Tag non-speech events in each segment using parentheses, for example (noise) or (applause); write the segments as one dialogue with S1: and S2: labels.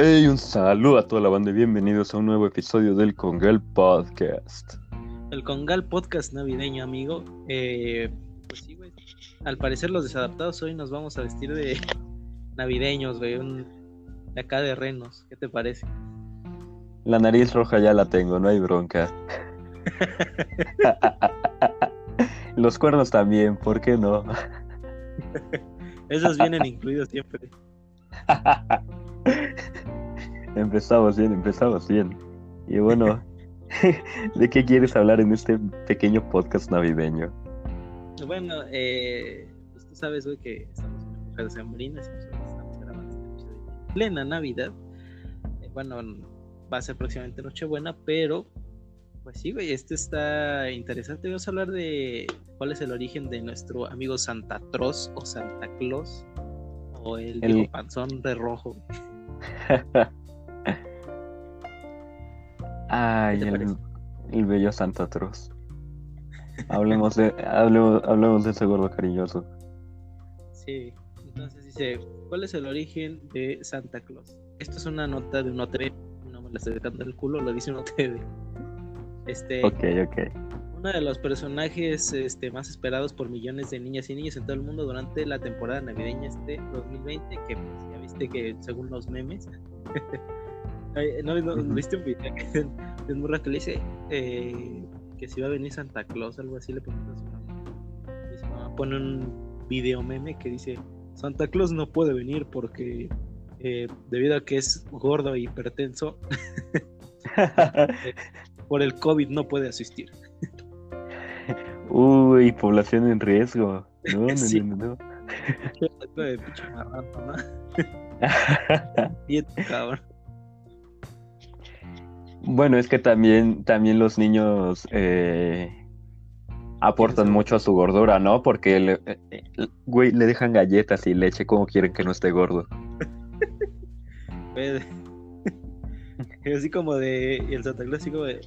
S1: Hey, un saludo a toda la banda y bienvenidos a un nuevo episodio del Congal Podcast.
S2: El Congal Podcast navideño, amigo. Eh, pues sí, güey. Al parecer los desadaptados hoy nos vamos a vestir de (laughs) navideños, güey. Un... De acá de renos. ¿Qué te parece?
S1: La nariz roja ya la tengo, no hay bronca. (laughs) Los cuernos también, ¿por qué no? (laughs)
S2: Esos vienen incluidos siempre. (laughs)
S1: empezamos bien, empezamos bien. Y bueno, (laughs) ¿de qué quieres hablar en este pequeño podcast navideño?
S2: Bueno, eh, pues tú sabes, güey, que estamos en época de sembrinas y estamos grabando este episodio en plena Navidad. Eh, bueno, va a ser próximamente Nochebuena, pero pues sí, güey, este está interesante. Vamos a hablar de cuál es el origen de nuestro amigo Santa Troz o Santa Claus o el, el... panzón de rojo. (laughs)
S1: Ay, el, el, bello Santa Troz. hablemos de, hablemos, hablemos de ese gordo cariñoso.
S2: Sí, entonces dice, ¿cuál es el origen de Santa Claus? Esto es una nota de un OTV, no me la estoy dando el culo, lo dice un OTV. Este,
S1: ok, ok.
S2: Uno de los personajes este, más esperados por millones de niñas y niños en todo el mundo durante la temporada navideña este 2020, que pues, viste que según los memes, (laughs) no, no, viste un video de un burro que le dice eh, que si va a venir Santa Claus, algo así le pregunta a su mamá. Y su mamá pone un video meme que dice Santa Claus no puede venir porque eh, debido a que es gordo e hipertenso. (laughs) (laughs) por el COVID no puede asistir.
S1: Uy, población en riesgo. No, no, sí. no, no. (laughs)
S2: de pinche marrano, ¿no? (laughs) cabrón.
S1: Bueno, es que también, también los niños eh, aportan mucho a su gordura, ¿no? Porque le, eh, güey, le dejan galletas y leche como quieren que no esté gordo. (laughs)
S2: así como de. Y el Santa Claus así como de.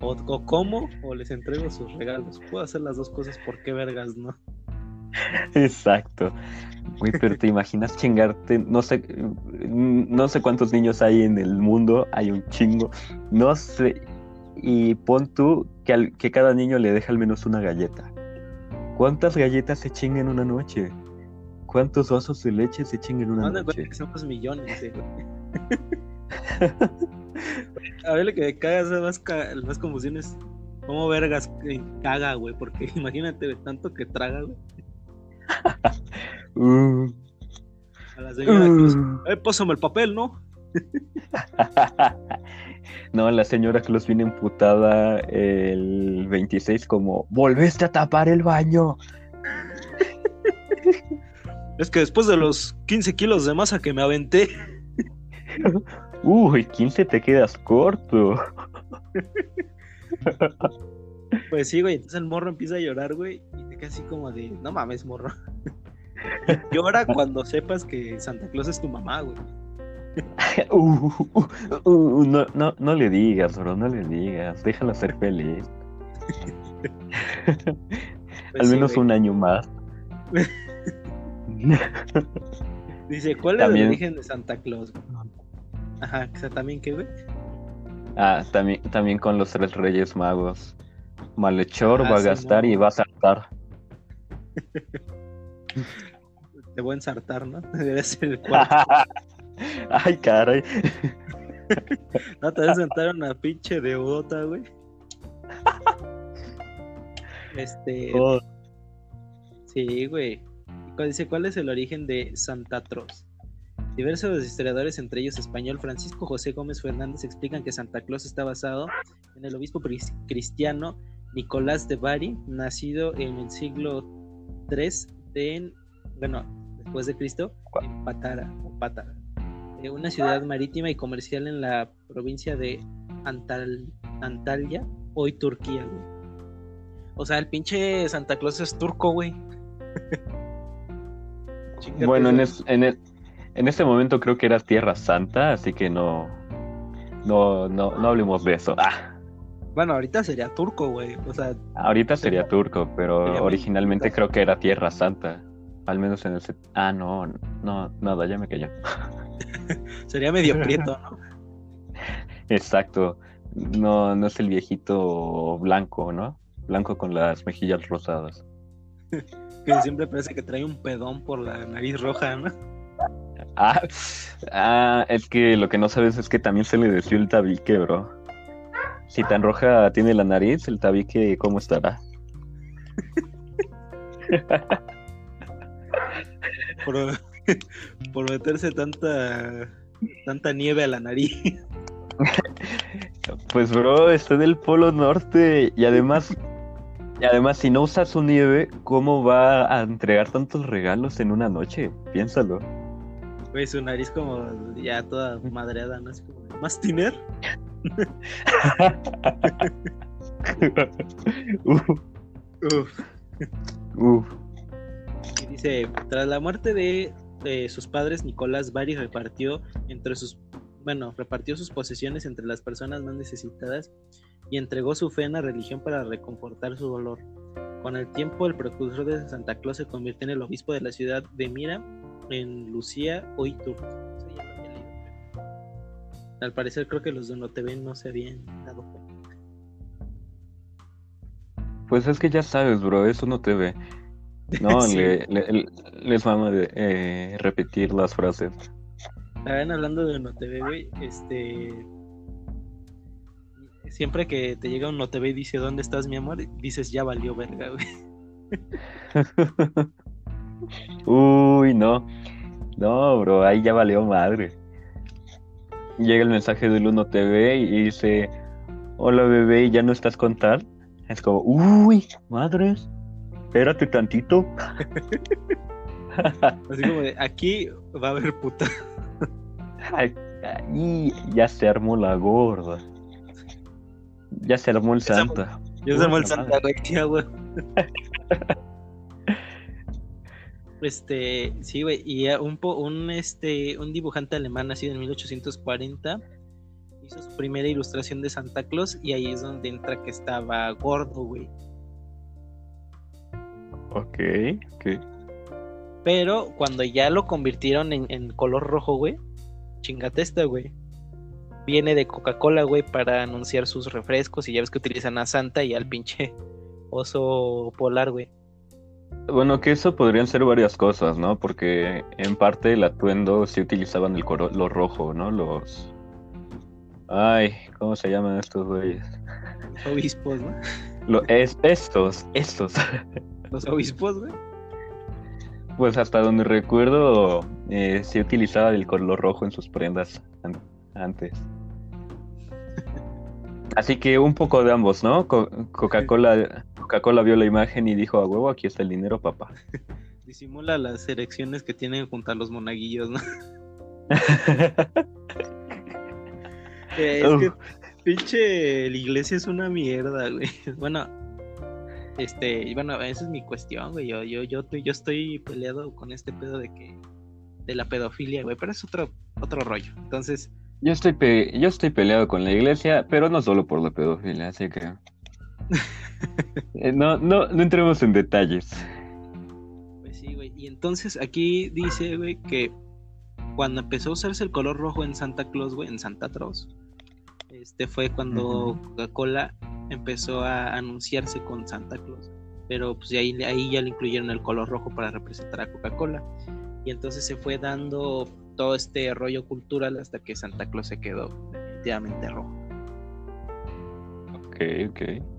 S2: O, o, como o les entrego sus regalos. Puedo hacer las dos cosas, ¿por qué vergas no? (laughs)
S1: Exacto. Güey, pero te imaginas chingarte, no sé, no sé cuántos niños hay en el mundo, hay un chingo, no sé, y pon tú que, al, que cada niño le deja al menos una galleta. ¿Cuántas galletas se chingan en una noche? ¿Cuántos vasos de leche se chingan en una noche?
S2: Que somos millones, eh, (laughs) A ver, lo que me caga es más, más confusiones. ¿Cómo vergas caga, güey? Porque (laughs) imagínate tanto que traga, güey. (laughs)
S1: uh.
S2: A la señora Cruz, eh, pásame el papel, ¿no? (laughs)
S1: no, la señora Cruz viene emputada el 26 como, volviste a tapar el baño. (laughs)
S2: es que después de los 15 kilos de masa que me aventé.
S1: Uy, 15 te quedas corto.
S2: Pues sí, güey. Entonces el morro empieza a llorar, güey. Y te queda así como de, no mames, morro. (laughs) Llora cuando sepas que Santa Claus es tu mamá, güey. (laughs)
S1: Uh, uh, uh, no, no, no le digas, bro, no le digas. Déjalo ser feliz. (laughs) Pues Al menos sí, un año más.
S2: Dice, ¿cuál es el origen de Santa Claus? Ajá, o sea, ¿también qué, güey?
S1: Ah, también, también con los tres reyes magos. Malhechor ah, va a gastar y va a saltar. (laughs)
S2: Te voy a ensartar, ¿no? (laughs) Debe ser el cuarto. (laughs)
S1: Ay, caray.
S2: no te vas a sentar una pinche deudota, güey. Este. Oh. Sí, güey. Dice: ¿Cuál es el origen de Santa Troz? Diversos historiadores, entre ellos español Francisco José Gómez Fernández, explican que Santa Claus está basado en el obispo cristiano Nicolás de Bari, nacido en el siglo III de, bueno, después de Cristo, en Patara, o Patara, eh, una ciudad marítima y comercial en la provincia de Antal, Antalya, hoy Turquía, güey. O sea, el pinche Santa Claus es turco, güey. (laughs)
S1: bueno, en, es, en, el, en este momento creo que era Tierra Santa, así que no, no, no, no hablemos de eso. Ah.
S2: Bueno, ahorita sería turco, güey. O sea.
S1: Ahorita sería turco, pero originalmente creo que era Tierra Santa. Al menos en el. Ah, no, no, nada, ya me callé. (laughs)
S2: Sería medio (laughs) prieto, ¿no?
S1: Exacto. No, no es el viejito blanco, ¿no? Blanco con las mejillas rosadas. (laughs)
S2: que siempre parece que trae un pedón por la nariz roja, ¿no?
S1: Ah, ah, es que lo que no sabes es que también se le desvió el tabique, bro. Si tan roja tiene la nariz, el tabique, ¿cómo estará?
S2: por, por meterse tanta tanta nieve a la nariz.
S1: Pues bro, está en el Polo Norte y además, y además si no usa su nieve, ¿cómo va a entregar tantos regalos en una noche? Piénsalo.
S2: Güey, su nariz como ya toda madreada, ¿no? Es como, ¿más tiner?
S1: Uf. Uf.
S2: Y dice, tras la muerte de, de sus padres, Nicolás Bari repartió entre sus bueno, repartió sus posesiones entre las personas más necesitadas y entregó su fe en la religión para reconfortar su dolor. Con el tiempo, el precursor de Santa Claus se convirtió en el obispo de la ciudad de Mira, en Lucía Oitur. Al parecer, creo que los de NoTV no se habían dado cuenta.
S1: Pues es que ya sabes, bro, eso no te ve. No,
S2: Sí.
S1: le- le- les vamos a eh, repetir las frases.
S2: Estaban hablando de NoTV, güey, este... Siempre que te llega un NoTV y dice, ¿dónde estás, mi amor? Dices, ya valió verga, güey. (laughs)
S1: Uy, no. No, bro, ahí ya valió madre. Llega el mensaje del Uno TV y dice, hola bebé, ¿ya no estás con tal? Es como, uy, madres, espérate tantito. (laughs)
S2: Así como de, aquí va a haber puta.
S1: Ya se armó la gorda. Ya se armó el
S2: se armó-
S1: Santa.
S2: Yo soy el
S1: Puta
S2: Santa, tía, güey. (laughs) Este, sí, güey, y eh, un, un, este, un dibujante alemán nacido en 1840 hizo su primera ilustración de Santa Claus y ahí es donde entra que estaba gordo, güey.
S1: Ok, ok.
S2: Pero cuando ya lo convirtieron en, en color rojo, güey, chingate esta, güey. Viene de Coca-Cola, güey, para anunciar sus refrescos y ya ves que utilizan a Santa y al pinche oso polar, güey.
S1: Bueno, que eso podrían ser varias cosas, ¿no? Porque en parte el atuendo sí utilizaban el color rojo, ¿no? Los... Ay, ¿cómo se llaman estos güeyes?
S2: Los obispos, ¿no?
S1: Lo, es, estos, estos. (laughs)
S2: Los obispos, güey.
S1: Pues hasta donde recuerdo, eh, sí utilizaba el color rojo en sus prendas an- antes. (laughs) Así que un poco de ambos, ¿no? Co- Coca-Cola Coca-Cola vio la imagen y dijo, a huevo, aquí está el dinero, papá. (laughs)
S2: Disimula las erecciones que tienen junto a los monaguillos, ¿no? (laughs) Eh, es que pinche la iglesia es una mierda, güey. (laughs) Bueno, este, bueno, esa es mi cuestión, güey. Yo, yo, yo, estoy- yo estoy peleado con este pedo de que de la pedofilia, güey, pero es otro, otro rollo. Entonces,
S1: Yo estoy, pe- yo estoy peleado con la iglesia, pero no solo por la pedofilia, así que... (laughs) Eh, no, no, no entremos en detalles.
S2: pues sí, güey. Y entonces aquí dice, güey, que cuando empezó a usarse el color rojo en Santa Claus, güey, en Santa Claus, este fue cuando. Coca-Cola empezó a anunciarse con Santa Claus. Pero pues ahí, ahí ya le incluyeron el color rojo para representar a Coca-Cola. Y entonces se fue dando todo este rollo cultural hasta que Santa Claus se quedó definitivamente rojo.
S1: Ok, ok.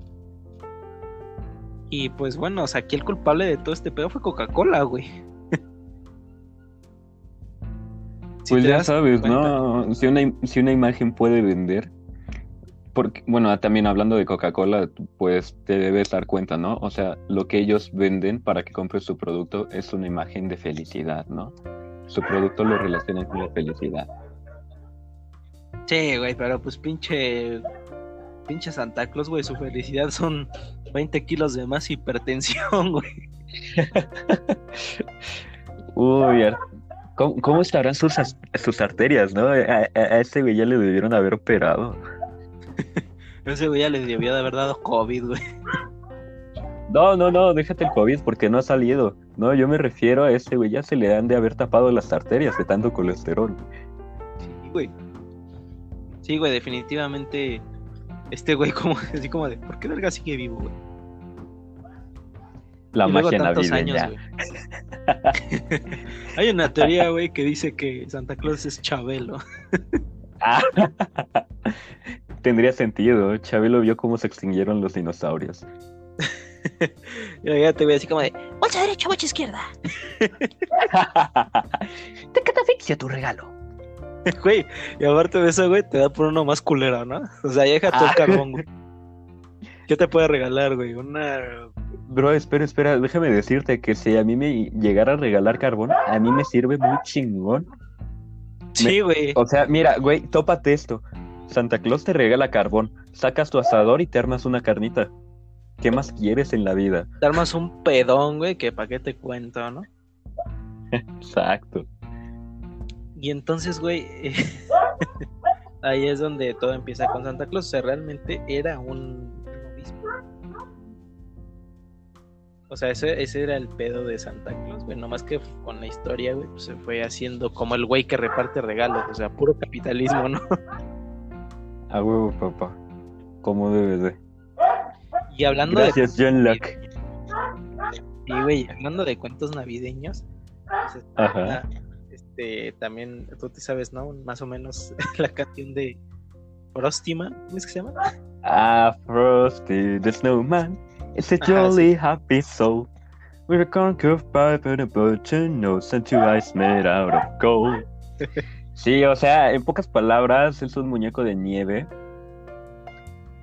S2: Y pues bueno, o sea, aquí el culpable de todo este pedo fue Coca-Cola, güey. (laughs) Si
S1: Pues ya sabes, ¿no? Si una, si una imagen puede vender, porque, bueno, también hablando de Coca-Cola, pues te debes dar cuenta, ¿no? O sea, lo que ellos venden para que compres su producto es una imagen de felicidad, ¿no? Su producto lo relacionan con la felicidad.
S2: Sí, güey, pero pues pinche. Pinche Santa Claus, güey, su felicidad son 20 kilos de más hipertensión, (laughs) güey.
S1: Uy, ¿cómo, cómo estarán sus, sus arterias, no? A, a- ese güey ya le debieron haber operado. (laughs)
S2: Ese güey ya le debió de haber dado COVID, güey.
S1: No, no, no, déjate el COVID porque no ha salido. No, yo me refiero a ese güey, ya se le han de haber tapado las arterias de tanto colesterol.
S2: güey. Sí, güey, definitivamente. Este güey, como, (laughs) así como de, ¿por qué verga sigue vivo, güey?
S1: La
S2: Y luego
S1: magia
S2: tantos
S1: navideña.
S2: años. (laughs) Hay una teoría, güey, que dice que Santa Claus es Chabelo.
S1: Ah. (laughs) Tendría sentido. Chabelo vio cómo se extinguieron los dinosaurios.
S2: Y ya te voy así como de,
S3: Bolsa derecha, bolsa izquierda.
S1: Te catafixia tu regalo. (laughs)
S2: güey, y aparte de eso, güey, te da por uno más culero, ¿no? O sea, ya deja todo el
S1: Ah.
S2: carbón, güey. ¿Qué te puede regalar, güey? Una...
S1: Bro, espera, espera, déjame decirte que si a mí me llegara a regalar carbón, a mí me sirve muy chingón.
S2: Sí, güey.
S1: O sea, mira, güey, tópate esto. Santa Claus te regala carbón, sacas tu asador y te armas una carnita. ¿Qué más quieres en la vida?
S2: Te armas un pedón, güey, que pa' qué te cuento, ¿no? (laughs)
S1: Exacto.
S2: Y entonces, güey, eh, (laughs) ahí es donde todo empieza con Santa Claus. O sea, realmente era un obispo. O sea, ese, ese era el pedo de Santa Claus, güey. Nomás que con la historia, güey, pues se fue haciendo como el güey que reparte regalos. O sea, puro capitalismo, ¿no? (laughs)
S1: A huevo, papá. Como debe de.
S2: Y hablando
S1: Gracias,
S2: de.
S1: John Locke.
S2: Y, güey, hablando de cuentos navideños, pues,
S1: Ajá.
S2: Este, también, tú te sabes, ¿no? Más o menos (laughs) la canción de Frosty Man, ¿cómo es que se llama?
S1: Ah, Frosty the Snowman. It's a
S2: Ajá,
S1: jolly happy soul. With a conquered pipe and a button nose and two eyes made out of gold. (laughs) Sí, o sea, en pocas palabras, es un muñeco de nieve.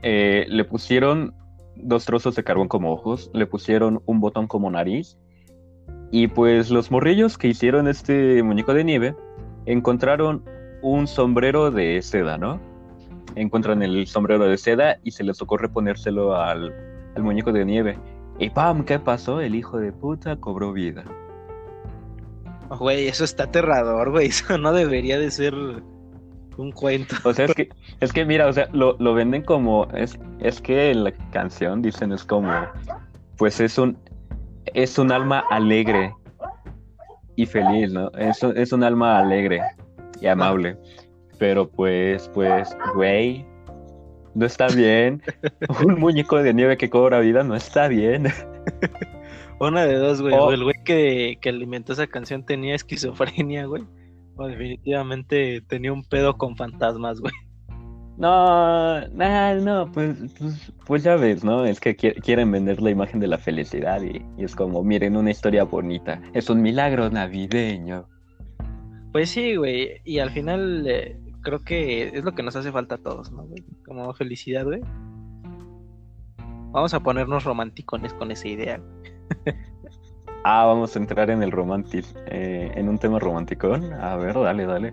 S1: Eh, le pusieron dos trozos de carbón como ojos, le pusieron un botón como nariz. Y pues los morrillos que hicieron este muñeco de nieve encontraron un sombrero de seda, ¿no? Encuentran el sombrero de seda y se les ocurre ponérselo al, al muñeco de nieve. Y ¡pam! ¿Qué pasó? El hijo de puta cobró vida.
S2: Güey, eso está aterrador, güey. (laughs) Eso no debería de ser un cuento.
S1: O sea, es que, es que mira, o sea, lo, lo venden como, es, es que en la canción dicen es como, pues es un, es un alma alegre y feliz, ¿no? Es, un- es un alma alegre y amable. Pero pues, pues, güey, no está bien. (laughs) Un muñeco de nieve que cobra vida no está bien.
S2: Una de dos, güey.
S1: Oh.
S2: O el güey que, que alimentó esa canción tenía esquizofrenia, güey. O definitivamente tenía un pedo con fantasmas, güey.
S1: No, no, no, pues, pues, pues ya ves, ¿no? Es que qui- quieren vender la imagen de la felicidad y, y es como, miren, una historia bonita. Es un milagro navideño.
S2: Pues sí, güey. Y al final eh, creo que es lo que nos hace falta a todos, ¿no, güey? Como felicidad, güey. Vamos a ponernos romanticones con esa idea. (laughs)
S1: Ah, vamos a entrar en el romantic, eh, en un tema romántico. A ver, dale, dale.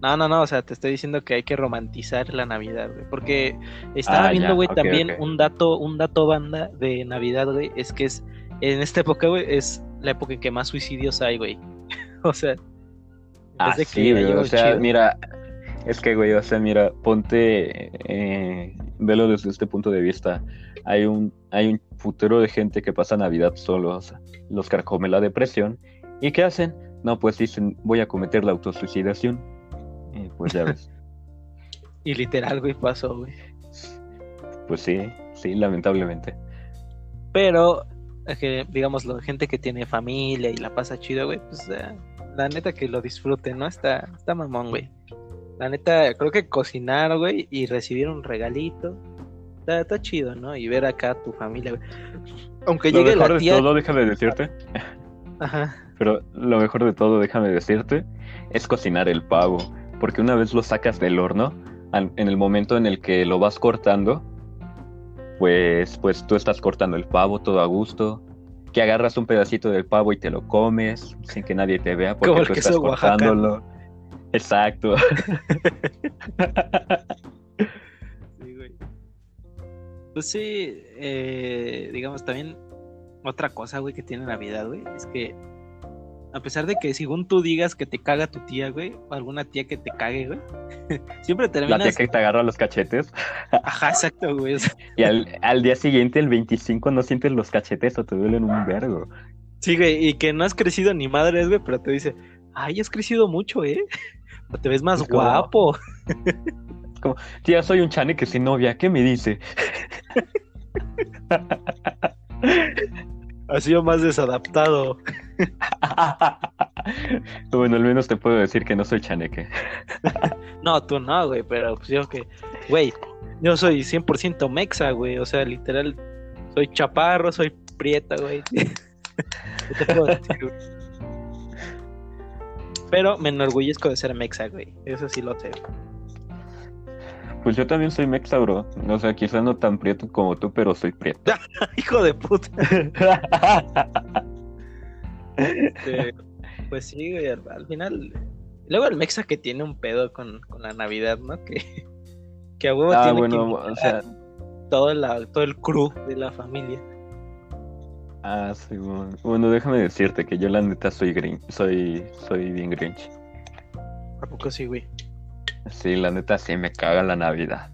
S2: No, no, no, o sea, te estoy diciendo que hay que romantizar la Navidad, güey. Porque estaba
S1: Ah,
S2: viendo, güey, también un dato, un dato banda de Navidad, güey. Es que es, en esta época, güey, es la época en que más suicidios hay, güey. (laughs) o sea,
S1: Ah, güey, o sea,
S2: chido.
S1: mira, es que, güey, o sea, mira, ponte, eh, velo desde este punto de vista. Hay un, hay un futuro de gente que pasa Navidad solos, los carcome la depresión. ¿Y qué hacen? No, pues dicen, voy a cometer la autosuicidación. Y pues ya ves. (laughs)
S2: Y literal, güey, pasó, güey.
S1: Pues sí, sí, lamentablemente.
S2: Pero, es que, digamos, la gente que tiene familia y la pasa chido, güey, pues eh, la neta que lo disfruten, ¿no? Está, está mamón, güey. La neta, creo que cocinar, güey, y recibir un regalito, está, está chido, ¿no? Y ver acá a tu familia, güey. Aunque
S1: Lo
S2: llegue
S1: mejor
S2: la
S1: de
S2: tía.
S1: todo, déjame decirte,
S2: Ajá. (laughs)
S1: pero lo mejor de todo, déjame decirte, es cocinar el pavo. Porque una vez lo sacas del horno, en el momento en el que lo vas cortando, pues, pues tú estás cortando el pavo todo a gusto. Que agarras un pedacito del pavo y te lo comes sin que nadie te vea porque
S2: Como el
S1: tú
S2: queso
S1: estás cortándolo. Exacto. (laughs)
S2: Sí, güey. Pues sí, eh, digamos, también otra cosa, güey, que tiene Navidad, güey, es que a pesar de que según tú digas que te caga tu tía, güey, o alguna tía que te cague, güey, (laughs) siempre
S1: La
S2: terminas...
S1: tía que te agarra los cachetes.
S2: Ajá, exacto, güey. o (laughs)
S1: Y al, al día siguiente, el 25, no sientes los cachetes o te duelen un vergo.
S2: Sí, güey, y que no has crecido ni madres, güey, pero te dice, ay, has crecido mucho, ¿eh? (laughs) Te ves más
S1: Es como-
S2: guapo.
S1: Tía, soy un chaneque sin novia, ¿qué me dice?
S2: Ha sido más desadaptado. (laughs)
S1: bueno, al menos te puedo decir que no soy chaneque. (laughs)
S2: No, tú no, güey, pero pues yo que, güey, yo soy 100% mexa, güey, o sea, literal, soy chaparro, soy prieta, güey. (laughs) ¿Qué te puedo decir, güey? Pero me enorgullezco de ser mexa, güey, eso sí lo sé.
S1: Pues yo también soy mexa, bro. O sea, quizás no tan prieto como tú, pero soy prieto. (laughs)
S2: Hijo de puta. Este, pues sí, güey, al, al final. Luego el mexa que tiene un pedo con, con la Navidad, ¿no? Que, que a huevo
S1: ah,
S2: tiene
S1: bueno,
S2: que
S1: o sea,
S2: todo, la, todo el crew de la familia.
S1: ah, sí, bueno. Bueno, déjame decirte que yo la neta soy grinch, soy, soy bien grinch.
S2: ¿A poco sí, güey?
S1: Sí, la neta sí me caga la Navidad.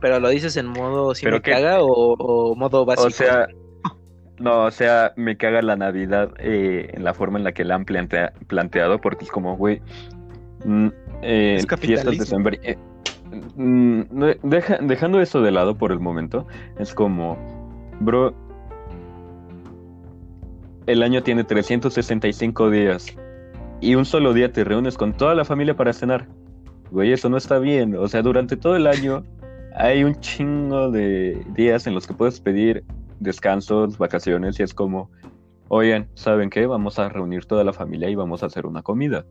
S2: Pero lo dices en modo si
S1: ¿Pero
S2: me caga o, o modo básico.
S1: O sea, no, o sea, me caga la Navidad eh, en la forma en la que la han plantea- planteado, porque es como, güey, mm, eh,
S2: Es
S1: fiestas december- eh, mm, deja- dejando eso de lado por el momento, es como, bro, el año tiene 365 días y un solo día te reúnes con toda la familia para cenar. Güey, eso no está bien. O sea, durante todo el año hay un chingo de días en los que puedes pedir descansos, vacaciones y es como, oigan, ¿saben qué? Vamos a reunir toda la familia y vamos a hacer una comida.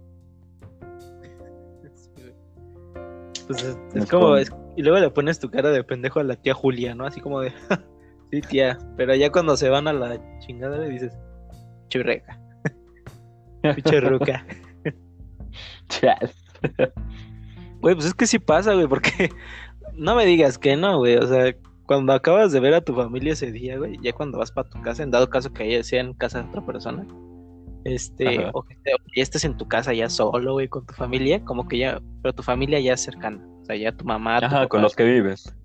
S2: Pues es, como,
S1: como-
S2: es- y luego le pones tu cara de pendejo a la tía Julia, ¿no? Así como de, (laughs) sí, tía. Pero ya cuando se van a la chingada le dices, churreca, pinche ruca. (laughs)
S1: Chas.
S2: Güey, pues es que sí pasa, güey, porque (laughs) no me digas que no, güey. O sea, cuando acabas de ver a tu familia ese día, güey, ya cuando vas para tu casa, en dado caso que ella sea en casa de otra persona, este,
S1: Ajá.
S2: o que, te- ya estés en tu casa ya solo, güey, con tu familia, como que ya, pero tu familia ya es cercana. O sea, ya tu mamá, tu
S1: Ajá, con
S2: papá,
S1: los que vives.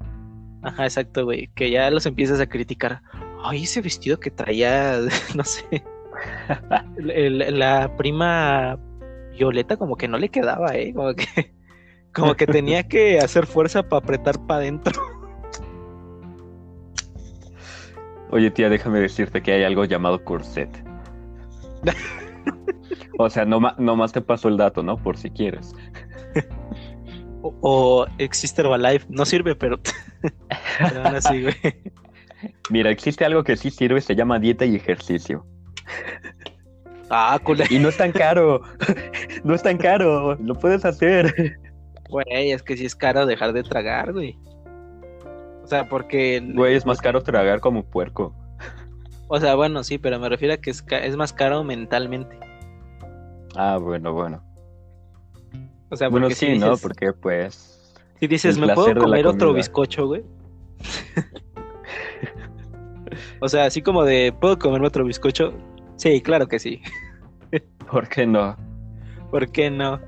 S2: Ajá, exacto, güey. Que ya los empiezas a criticar. Ay, ese vestido que traía, (laughs) no sé. La prima Violeta como que no le quedaba, ¿eh? Como que, como que tenía que hacer fuerza para apretar para adentro.
S1: Oye, tía, déjame decirte que hay algo llamado corset. O sea, no, ma- nomás te paso el dato, ¿no? Por si quieres.
S2: O, o existe Herbalife. No sirve, pero... pero aún así, güey.
S1: Mira, existe algo que sí sirve, se llama dieta y ejercicio. (laughs)
S2: Ah, culé.
S1: Y no es tan caro. (laughs) No es tan caro. Lo puedes hacer.
S2: Güey, es que sí es caro dejar de tragar, güey. O sea, porque...
S1: Güey, es más caro tragar como puerco.
S2: O sea, bueno, sí, pero me refiero a que es, más caro mentalmente.
S1: Ah, bueno, bueno.
S2: O sea,
S1: Bueno, sí,
S2: si
S1: ¿no? Porque pues.
S2: si dices, ¿me puedo comer otro
S1: comida".
S2: bizcocho, güey? (laughs) o sea, así como de, ¿puedo comerme otro bizcocho? Sí, claro que sí. (laughs)
S1: ¿Por qué no?
S2: ¿Por qué no?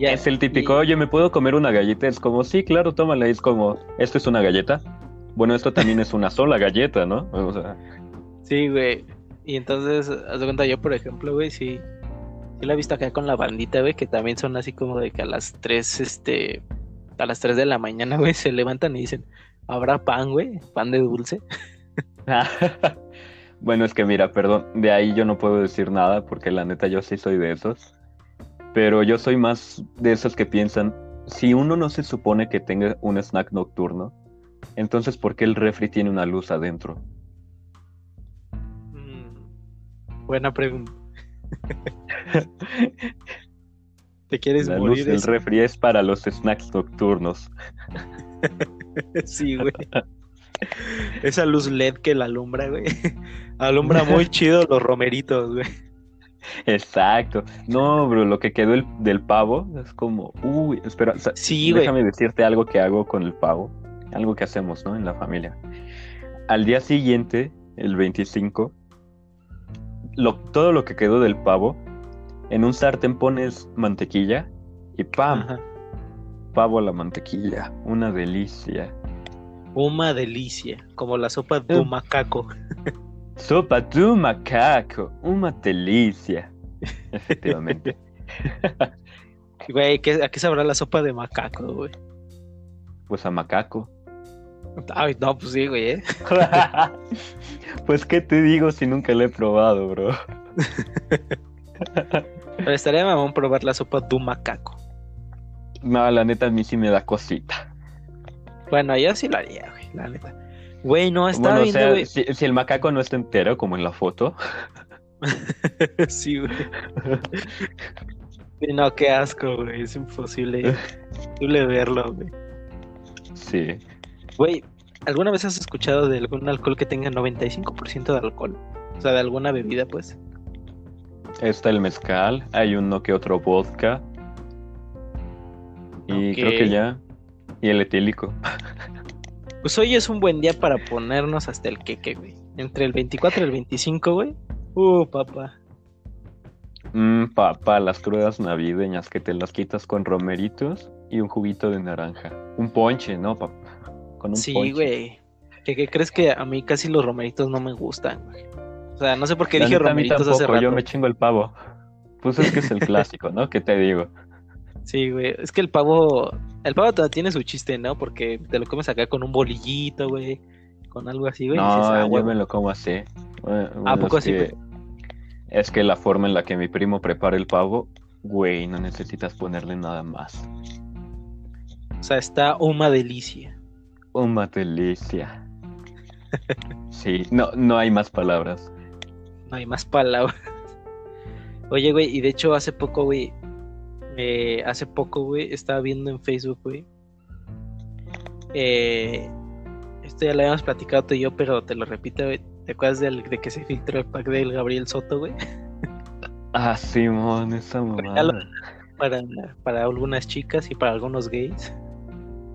S1: Es el típico, oye, ¿me puedo comer una galleta? Es como, sí, claro, tómala. Es como, ¿esto es una galleta? Bueno, esto también es una sola galleta, ¿no? O sea,
S2: Sí, güey. Y entonces, haz de cuenta, yo, por ejemplo, güey, sí. Sí la he visto acá con la bandita, güey, que también son así como de que a las 3, este. A las 3 de la mañana, güey, se levantan y dicen, ¿habrá pan, güey? ¿Pan de dulce? (laughs)
S1: bueno, es que mira, perdón, de ahí yo no puedo decir nada porque la neta yo sí soy de esos. Pero yo soy más de esos que piensan, si uno no se supone que tenga un snack nocturno, entonces ¿por qué el refri tiene una luz adentro?
S2: Mm, buena pregunta. (laughs) ¿Te quieres
S1: La luz del refri es para los snacks nocturnos. (laughs)
S2: Sí, güey. (laughs) Esa luz LED que la alumbra, güey. Alumbra muy chido los romeritos, güey.
S1: Exacto. No, bro, lo que quedó el- del pavo es como, uy, espera,
S2: Sí, güey.
S1: déjame decirte algo que hago con el pavo, algo que hacemos, ¿no? En la familia. Al día siguiente, el 25, lo, todo lo que quedó del pavo, en un sartén pones mantequilla y ¡pam!
S2: Ajá.
S1: Pavo a la mantequilla. Una delicia.
S2: Uma delicia, como la sopa de
S1: Eh.
S2: macaco. (laughs)
S1: Sopa de macaco. Una delicia. (laughs) Efectivamente. (laughs)
S2: Güey, ¿qué- ¿a qué sabrá la sopa de macaco, güey?
S1: Pues a macaco.
S2: Ay, no, pues sí, güey, ¿eh?
S1: pues, ¿qué te digo si nunca lo he probado, bro?
S2: Pero estaría mamón probar la sopa de un macaco.
S1: No, la neta, a mí sí me da cosita.
S2: Bueno, yo sí lo haría, güey, la neta. Güey, no, estaba
S1: Bueno, o
S2: viendo,
S1: sea,
S2: güey.
S1: si, si el macaco no está entero, como en la foto. (laughs)
S2: sí, güey. No, qué asco, güey. Es imposible, (laughs) imposible verlo, güey.
S1: Sí.
S2: Güey, ¿alguna vez has escuchado de algún alcohol que tenga 95% de alcohol? O sea, de alguna bebida, pues.
S1: Está el mezcal, hay uno que otro vodka. Y creo que ya. Y el etílico.
S2: Pues hoy es un buen día para ponernos hasta el queque, güey. Entre el 24 y el 25, güey. Uh, papá.
S1: Mmm, papá, las crudas navideñas que te las quitas con romeritos y un juguito de naranja. Un ponche, ¿no, papá? Con un
S2: Sí,
S1: ponche.
S2: güey. ¿Qué, qué crees que a mí casi los romeritos no me gustan, güey? O sea, no sé por qué dije romeritos hace
S1: tampoco,
S2: rato.
S1: yo me chingo el pavo. Pues es que es el (laughs) clásico, ¿no? ¿Qué te digo?
S2: Sí, güey. Es que el pavo. El pavo todavía tiene su chiste, ¿no? Porque te lo comes acá con un bolillito, güey. Con algo así, güey. y dices,
S1: No,
S2: ah,
S1: yo me lo como así. Bueno,
S2: ¿A poco
S1: es
S2: así,
S1: que- Es que la forma en la que mi primo prepara el pavo, güey, no necesitas ponerle nada más.
S2: O sea, está una delicia.
S1: Una delicia. Sí, no, no hay más palabras.
S2: No hay más palabras. (laughs) Oye, güey, y de hecho hace poco, güey. Eh, hace poco, güey, estaba viendo en Facebook, güey. Eh, esto ya lo habíamos platicado tú y yo, pero te lo repito, güey. ¿Te acuerdas del- de que se filtró el pack del Gabriel Soto, güey? (laughs)
S1: Ah, Simón, esa
S2: Ya lo-
S1: mamada.
S2: Para, para algunas chicas y para algunos gays.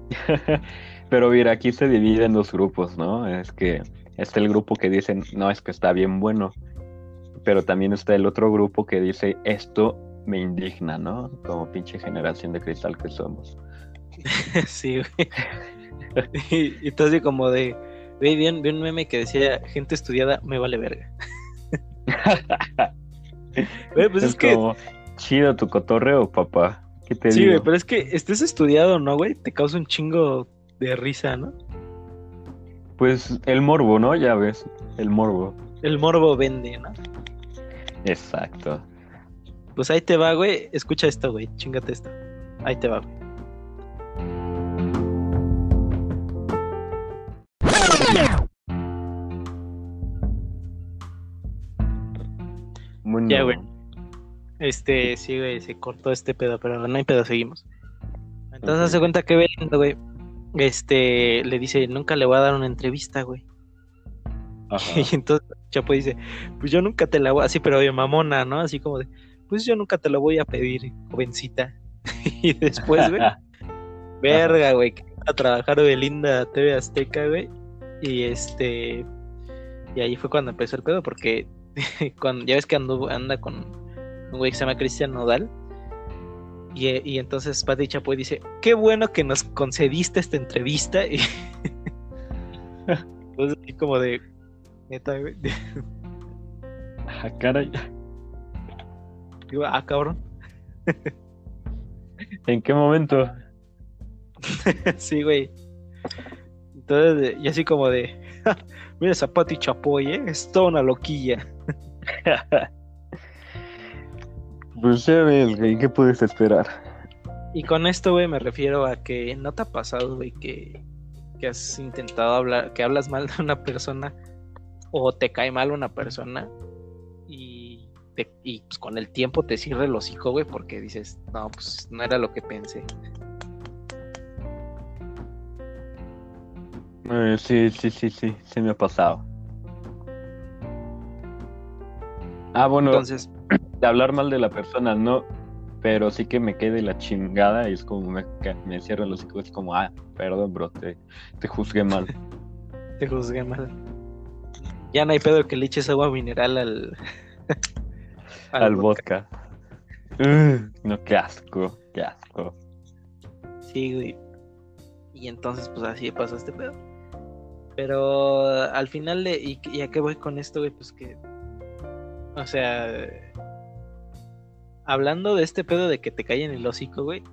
S2: (laughs)
S1: Pero mira, aquí se divide en dos grupos, ¿no? Es que está el grupo que dicen, no, es que está bien bueno. Pero también está el otro grupo que dice, esto me indigna, ¿no? Como pinche generación de cristal que somos. (laughs)
S2: sí, güey. (laughs) y, y entonces como de, güey, vi, vi un meme que decía, gente estudiada me vale verga. (laughs) Güey, pues es,
S1: como, chido tu cotorreo, papá. ¿Qué te
S2: sí,
S1: digo?
S2: güey, pero es que estés estudiado, ¿no, güey? Te causa un chingo de risa, ¿no?
S1: Pues el morbo, ¿no? Ya ves, el morbo.
S2: El morbo vende, ¿no?
S1: Exacto.
S2: Pues ahí te va, güey. Escucha esto, güey. Chingate esto. Ahí te va, güey. Ya, güey. Este, sí, güey, se cortó este pedo, pero no hay pedo, seguimos. Entonces
S1: Ok.
S2: hace cuenta que Belinda, güey, este, le dice, nunca le voy a dar una entrevista, güey.
S1: Ajá. (laughs)
S2: Y entonces Chapo dice, pues yo nunca te la voy, así, pero de mamona, ¿no? Así como de, pues yo nunca te la voy a pedir, jovencita. (laughs) y después, güey, (laughs) verga, güey, a trabajar Belinda a TV Azteca, güey. Y este, y ahí fue cuando empezó el pedo, porque (laughs) cuando, ya ves que anda con un güey que se llama Cristian Nodal. Y, y entonces Pati Chapoy dice, qué bueno que nos concediste esta entrevista. Y entonces así como de, neta, güey.
S1: Ah, caray.
S2: Digo, ah, cabrón.
S1: ¿En qué momento? (laughs)
S2: sí, güey. Entonces, y así como de, (laughs) mira esa Pati Chapoy, ¿eh? Es toda una loquilla. (laughs)
S1: Pues ya ves, güey, ¿qué puedes esperar?
S2: Y con esto, güey, me refiero a que no te ha pasado, güey, que, que has intentado hablar, que hablas mal de una persona o te cae mal una persona te- y pues con el tiempo te cierra el hocico, güey, porque dices, no, pues no era lo que pensé.
S1: Eh, sí, sí, sí, sí, sí me ha pasado. Ah, bueno,
S2: Entonces,
S1: de hablar mal de la persona, no, pero sí que me quede la chingada y es como me, me cierro los hocico, es como, ah, perdón, bro, te, te juzgué mal. (laughs)
S2: te juzgué mal. Ya no hay pedo que le eches agua mineral al...
S1: Al vodka. No, qué asco, qué asco.
S2: Sí, güey. Y entonces, pues así pasó este pedo. Pero al final, de, y, y a qué voy con esto, güey? Pues que. O sea. hablando de este pedo de que te cae en el hocico, güey.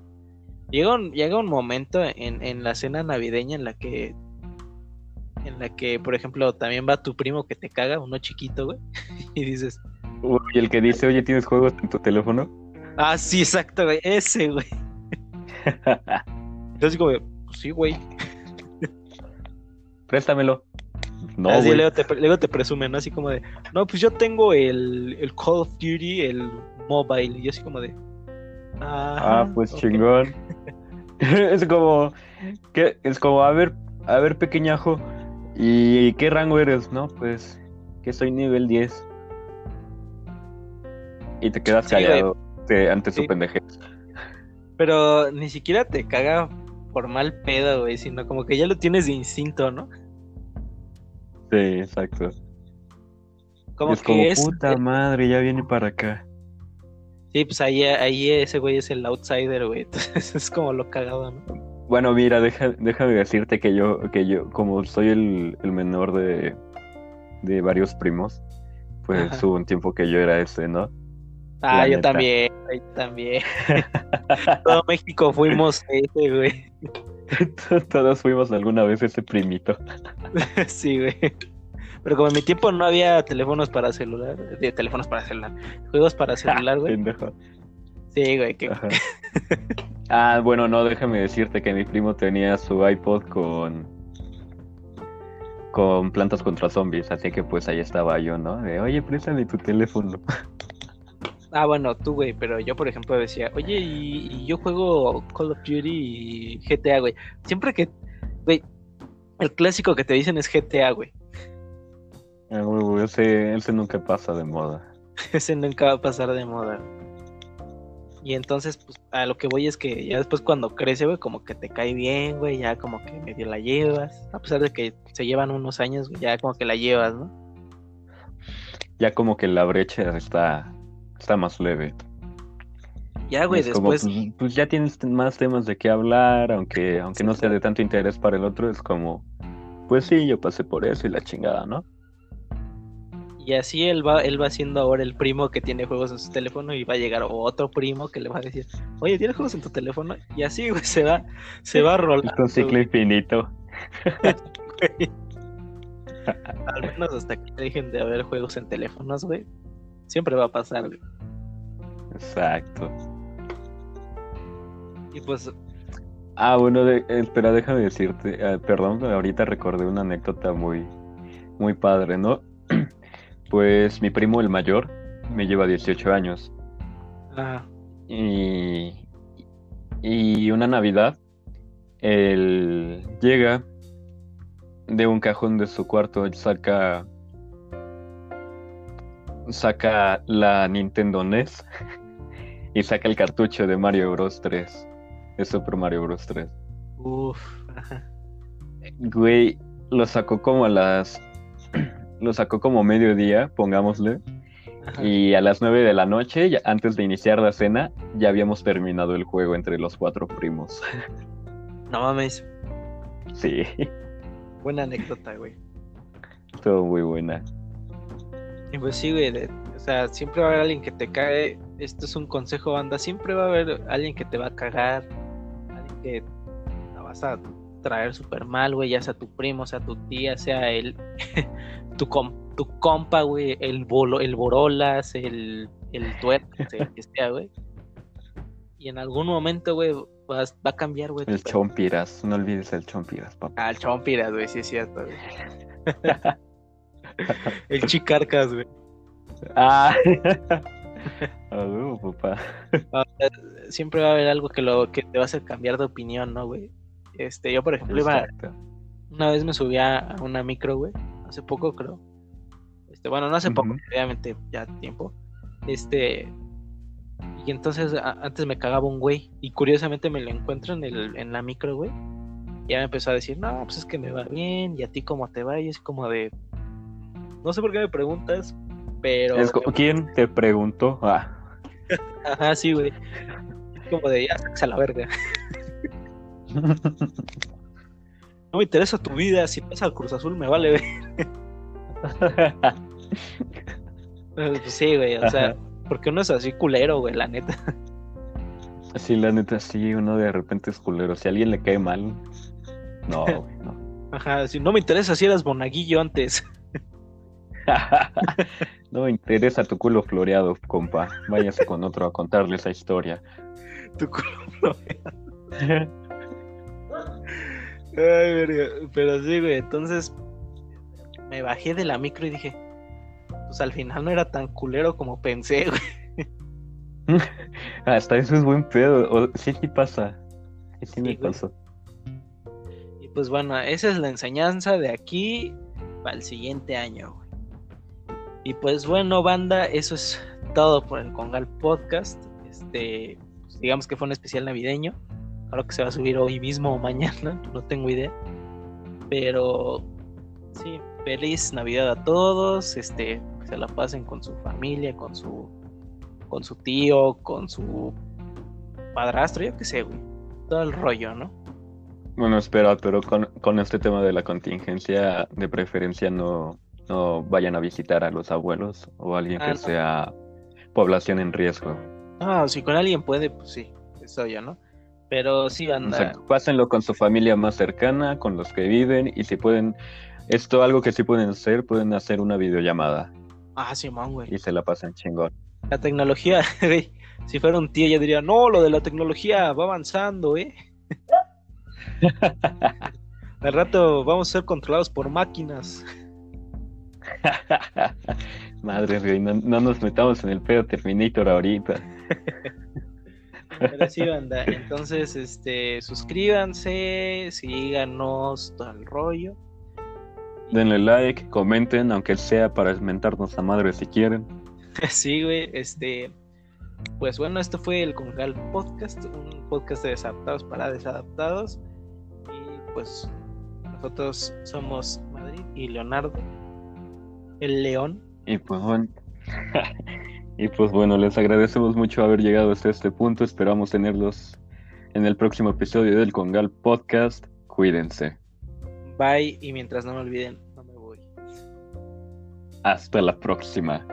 S2: Llega un, llega un momento en, en la cena navideña en la que en la que, por ejemplo, también va tu primo que te caga, uno chiquito, güey, (laughs) y dices,
S1: Uy, el que dice, oye, ¿tienes juegos en tu teléfono?
S2: ah, sí, exacto, güey, ese, güey. (laughs) Entonces, como, pues sí, güey.
S1: Préstamelo. No,
S2: Así luego te, luego te presumen, ¿no? Así como de, no, pues yo tengo el, el Call of Duty, el mobile, y yo así como de,
S1: Ah,
S2: "Ajá,
S1: pues
S2: ok".
S1: chingón. (laughs) es como, que es como, a ver, a ver, pequeñajo, ¿y qué rango eres? No, pues, que soy nivel 10. Y te quedas
S2: Sí,
S1: callado te- ante su pendejez.
S2: Pero ni siquiera te caga por mal pedo, güey, sino como que ya lo tienes de instinto, ¿no?
S1: Sí, exacto.
S2: Como
S1: es
S2: que
S1: como,
S2: es...
S1: puta madre, ya viene para acá.
S2: Sí, pues ahí, ahí ese güey es el outsider, güey. (laughs) Entonces es como lo cagado, ¿no?
S1: Bueno, mira, deja, déjame decirte que yo, que yo, como soy el, el menor de, de varios primos, pues
S2: Ajá.
S1: hubo un tiempo que yo era ese, ¿no?
S2: Ah, yo
S1: neta.
S2: también, yo también. (laughs) Todo México fuimos ese, güey. (laughs)
S1: Todos fuimos alguna vez ese primito. (laughs)
S2: sí, güey. Pero como en mi tiempo no había teléfonos para celular, de teléfonos para celular, juegos para celular, güey. Sí, güey, que.
S1: Ah, bueno, no, déjame decirte que mi primo tenía su iPod con con plantas contra zombies, así que pues ahí estaba yo, ¿no? De, oye, préstame tu teléfono.
S2: Ah, bueno, tú, güey, pero yo, por ejemplo, decía, oye, y, y yo juego Call of Duty y GTA, güey. Siempre que, güey, el clásico que te dicen es GTA, güey.
S1: Ah, huevo, ese, ese nunca pasa de moda. (laughs)
S2: Ese nunca va a pasar de moda. Y entonces, pues, a lo que voy es que ya después cuando crece, güey, como que te cae bien, güey, ya como que medio la llevas. A pesar de que se llevan unos años, güey, ya como que la llevas, ¿no?
S1: Ya como que la brecha está, está más leve.
S2: Ya, güey,
S1: es como,
S2: después...
S1: pues, pues ya tienes más temas de qué hablar, aunque, aunque no sea de tanto interés para el otro, es como, pues sí, yo pasé por eso y la chingada, ¿no?
S2: Y así él va, él va siendo ahora el primo que tiene juegos en su teléfono y va a llegar otro primo que le va a decir, oye, ¿tienes juegos en tu teléfono? Y así, güey, se va, se va a rolar.
S1: Es un ciclo infinito. (laughs)
S2: Al menos hasta que dejen de haber juegos en teléfonos, güey. Siempre va a pasar.
S1: Exacto.
S2: Y pues,
S1: Ah, bueno, de- espera, déjame decirte, eh, perdón, ahorita recordé una anécdota muy, muy padre, ¿no? (clears throat) Pues mi primo el mayor me lleva 18 años
S2: ah,
S1: y, y una Navidad él llega de un cajón de su cuarto, saca saca la Nintendo NES y saca el cartucho de Mario Bros 3, de Super Mario Bros 3.
S2: uff, ajá.
S1: Güey, lo sacó como a las. (clears throat) Lo sacó como mediodía, pongámosle.
S2: ajá.
S1: Y a las nueve de la noche, ya- antes de iniciar la cena, ya habíamos terminado el juego entre los cuatro primos. (laughs)
S2: No mames,
S1: Sí,
S2: buena anécdota, güey.
S1: estuvo muy buena.
S2: Pues sí, güey, de- o sea, siempre va a haber alguien que te cague. Esto es un consejo, banda. Siempre va a haber alguien que te va a cagar, alguien que la vas a traer súper mal, güey, ya sea tu primo, sea tu tía, sea el (laughs) tu, com- tu compa, güey, el bolo, el borolas, el, el el (laughs) que sea, güey. Y en algún momento, güey, vas- va a cambiar, güey.
S1: El Chompiras, no olvides el Chompiras, papá.
S2: Ah, el chompiras, güey, sí es cierto, güey. (laughs) (laughs) el chicarcas, güey.
S1: Ah, (laughs) (laughs) A huevo, papá.
S2: siempre va a haber algo que lo que te va a hacer cambiar de opinión, ¿no, güey? Este, yo por ejemplo iba, una vez me subí a una micro, güey, hace poco creo. Este, bueno, no hace poco, obviamente ya tiempo. Este, y entonces a- antes me cagaba un güey y curiosamente me lo encuentro en el en la micro, güey. Y ya me empezó a decir, "No, pues es que me va bien y a ti cómo te va." Y es como de no sé por qué me preguntas, pero
S1: Es como, ¿Quién te preguntó? Ah, (laughs)
S2: ajá, sí, güey. Como de ya a la verga. (laughs) No me interesa tu vida, si pasa al Cruz Azul me vale, güey. (laughs) Pues sí, güey, o sea. Porque uno es así culero, güey, la neta.
S1: Sí, la neta, sí, uno de repente es culero. Si a alguien le cae mal, no, güey, no.
S2: Ajá, si no me interesa si eras monaguillo antes. (laughs)
S1: no me interesa tu culo floreado, compa. Váyase con otro a contarle esa historia.
S2: Tu culo floreado. Ay, pero sí, güey, entonces me bajé de la micro y dije, pues al final no era tan culero como pensé, güey. (laughs)
S1: Hasta eso es buen pedo. sí, sí pasa. Sí, me pasó.
S2: Y pues bueno, esa es la enseñanza de aquí para el siguiente año, güey. Y pues bueno, banda, eso es todo por el Congal Podcast. Este, pues digamos que fue un especial navideño. Claro que se va a subir hoy mismo o mañana, (laughs) no tengo idea. Pero sí, feliz Navidad a todos. Este, que se la pasen con su familia, con su con su tío, con su padrastro, yo qué sé, güey. Todo el rollo, ¿no?
S1: Bueno, espera, pero con, con este tema de la contingencia, de preferencia no, no vayan a visitar a los abuelos o alguien que ah, sea población en riesgo.
S2: Ah, si con alguien puede, pues sí, eso ya, ¿no? Pero sí, anda.
S1: pásenlo con su familia más cercana, con los que viven, y si pueden, esto algo que sí pueden hacer, pueden hacer una videollamada.
S2: Ah, sí, man, güey.
S1: Y se la pasan chingón.
S2: La tecnología, (laughs) güey. Si fuera un tío, ya diría, no, lo de la tecnología va avanzando, ¿eh? (laughs) Al rato vamos a ser controlados por máquinas. (laughs)
S1: Madre, güey, no, no, nos metamos en el pedo Terminator ahorita.
S2: Pero sí, banda. Entonces, este, suscríbanse, síganos, todo el rollo.
S1: Denle like, comenten, aunque sea para mentarnos a madre si quieren. (laughs)
S2: sí, güey, este. Pues bueno, esto fue el Congal Podcast, un podcast de desadaptados para desadaptados. Y pues nosotros somos Madrid y Leonardo, el león.
S1: Y pues bueno. (laughs) Y pues bueno, les agradecemos mucho haber llegado hasta este punto. Esperamos tenerlos en el próximo episodio del Congal Podcast. Cuídense.
S2: Bye y mientras no me olviden, no me voy.
S1: Hasta la próxima.